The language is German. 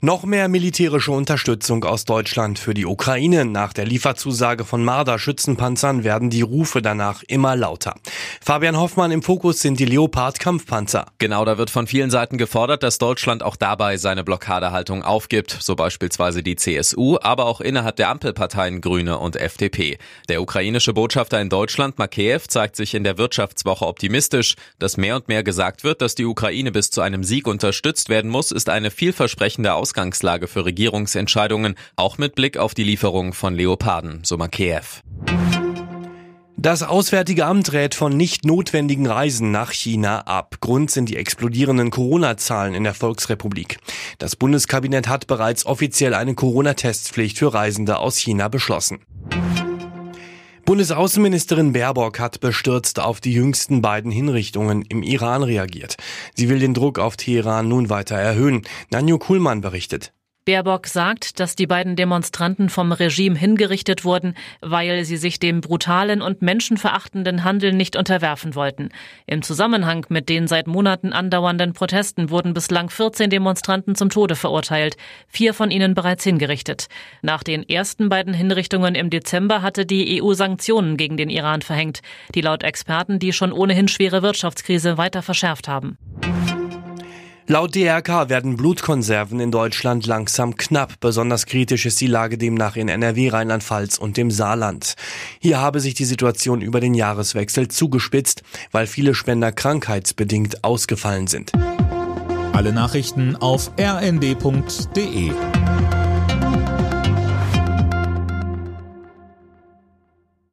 Noch mehr militärische Unterstützung aus Deutschland für die Ukraine. Nach der Lieferzusage von Marder-Schützenpanzern werden die Rufe danach immer lauter. Fabian Hoffmann im Fokus sind die Leopard-Kampfpanzer. Genau, da wird von vielen Seiten gefordert, dass Deutschland auch dabei seine Blockadehaltung aufgibt, so beispielsweise die CSU, aber auch innerhalb der Ampelparteien Grüne und FDP. Der ukrainische Botschafter in Deutschland, Makeyev, zeigt sich in der Wirtschaftswoche optimistisch. Dass mehr und mehr gesagt wird, dass die Ukraine bis zu einem Sieg unterstützt werden muss, ist eine vielversprechende Ausgangslage für Regierungsentscheidungen, auch mit Blick auf die Lieferung von Leoparden, so Makeyev. Das Auswärtige Amt rät von nicht notwendigen Reisen nach China ab. Grund sind die explodierenden Corona-Zahlen in der Volksrepublik. Das Bundeskabinett hat bereits offiziell eine Corona-Testpflicht für Reisende aus China beschlossen. Bundesaußenministerin Baerbock hat bestürzt auf die jüngsten beiden Hinrichtungen im Iran reagiert. Sie will den Druck auf Teheran nun weiter erhöhen. Nanjo Kuhlmann berichtet. Baerbock sagt, dass die beiden Demonstranten vom Regime hingerichtet wurden, weil sie sich dem brutalen und menschenverachtenden Handeln nicht unterwerfen wollten. Im Zusammenhang mit den seit Monaten andauernden Protesten wurden bislang 14 Demonstranten zum Tode verurteilt, vier von ihnen bereits hingerichtet. Nach den ersten beiden Hinrichtungen im Dezember hatte die EU Sanktionen gegen den Iran verhängt, die laut Experten die schon ohnehin schwere Wirtschaftskrise weiter verschärft haben. Laut DRK werden Blutkonserven in Deutschland langsam knapp. Besonders kritisch ist die Lage demnach in NRW, Rheinland-Pfalz und dem Saarland. Hier habe sich die Situation über den Jahreswechsel zugespitzt, weil viele Spender krankheitsbedingt ausgefallen sind. Alle Nachrichten auf rnd.de